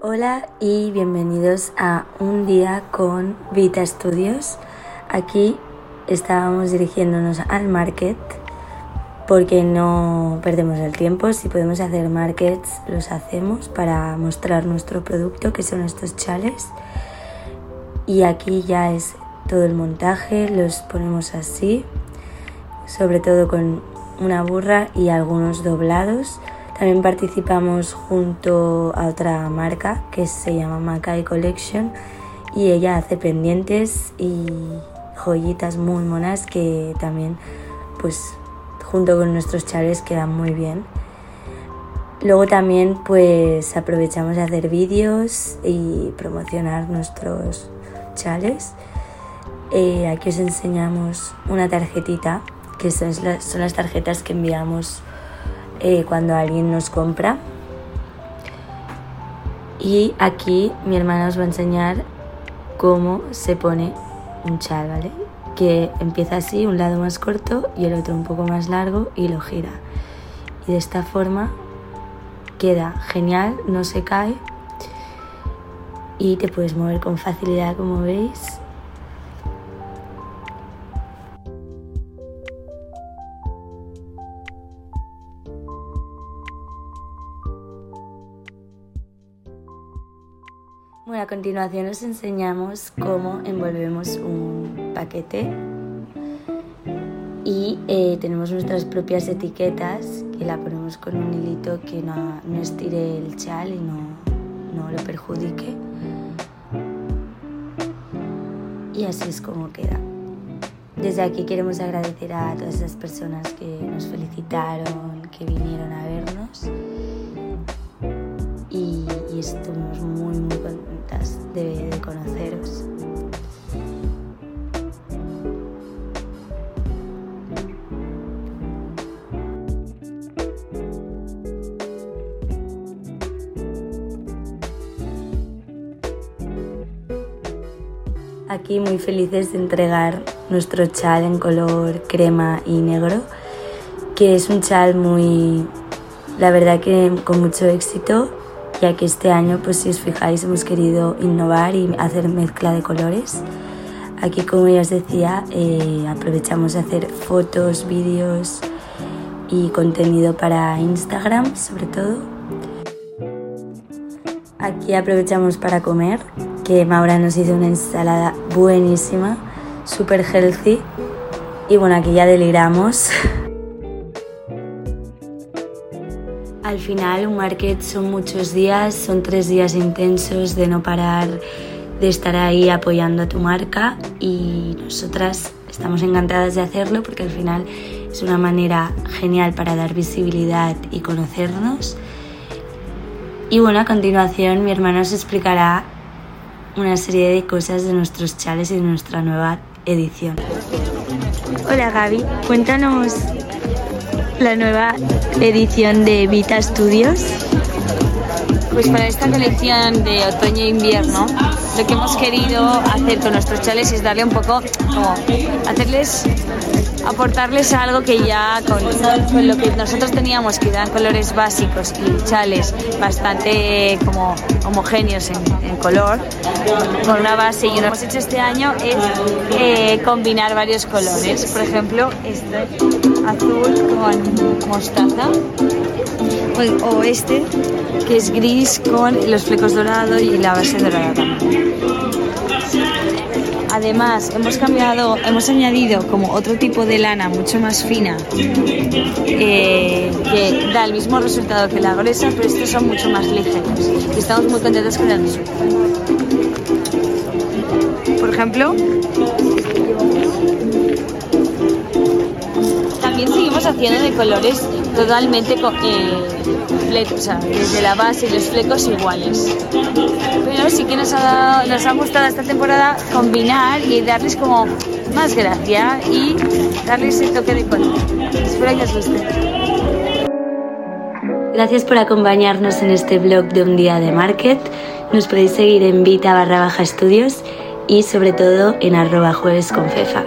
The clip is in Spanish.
Hola y bienvenidos a un día con Vita Studios. Aquí estábamos dirigiéndonos al market porque no perdemos el tiempo. Si podemos hacer markets, los hacemos para mostrar nuestro producto, que son estos chales. Y aquí ya es todo el montaje, los ponemos así, sobre todo con una burra y algunos doblados. También participamos junto a otra marca que se llama Makai Collection y ella hace pendientes y joyitas muy monas que también pues junto con nuestros chales quedan muy bien. Luego también pues aprovechamos de hacer vídeos y promocionar nuestros chales. Eh, aquí os enseñamos una tarjetita, que son son las tarjetas que enviamos eh, cuando alguien nos compra. Y aquí mi hermana os va a enseñar cómo se pone un chal, ¿vale? Que empieza así, un lado más corto y el otro un poco más largo y lo gira. Y de esta forma queda genial, no se cae y te puedes mover con facilidad como veis Bueno, a continuación os enseñamos cómo envolvemos un paquete y eh, tenemos nuestras propias etiquetas que la ponemos con un hilito que no, no estire el chal y no, no lo perjudique. Y así es como queda. Desde aquí queremos agradecer a todas esas personas que nos felicitaron, que vinieron a vernos y, estuvimos muy muy contentas de, de conoceros. Aquí muy felices de entregar nuestro chal en color crema y negro, que es un chal muy, la verdad que con mucho éxito, ya que este año, pues si os fijáis, hemos querido innovar y hacer mezcla de colores. Aquí, como ya os decía, eh, aprovechamos a hacer fotos, vídeos y contenido para Instagram, sobre todo. Aquí aprovechamos para comer, que Maura nos hizo una ensalada buenísima, súper healthy. Y bueno, aquí ya deliramos. Al final un market son muchos días, son tres días intensos de no parar, de estar ahí apoyando a tu marca y nosotras estamos encantadas de hacerlo porque al final es una manera genial para dar visibilidad y conocernos. Y bueno, a continuación mi hermano os explicará una serie de cosas de nuestros chales y de nuestra nueva edición. Hola Gaby, cuéntanos la nueva edición de Vita Studios. Pues para esta colección de otoño e invierno, lo que hemos querido hacer con nuestros chales es darle un poco, como hacerles, aportarles algo que ya con, lo que nosotros teníamos, que eran colores básicos y chales bastante como homogéneos en, color, con una base y lo que hemos hecho este año es eh, combinar varios colores. Por ejemplo, este azul con mostaza o, o este que es gris con los flecos dorados y la base dorada también. Además, hemos cambiado, hemos añadido como otro tipo de lana mucho más fina eh, que da el mismo resultado que la gruesa, pero estos son mucho más ligeros y estamos muy contentos con el resultado. Por ejemplo, también seguimos haciendo de colores totalmente eh, fle- o sea, desde la base y los flecos iguales. Pero sí que nos ha, dado- nos ha gustado esta temporada combinar y darles como más gracia y darles ese toque de color. Espero que os guste. Gracias por acompañarnos en este blog de un día de market. Nos podéis seguir en Vita barra baja estudios y sobre todo en arroba jueves con fefa.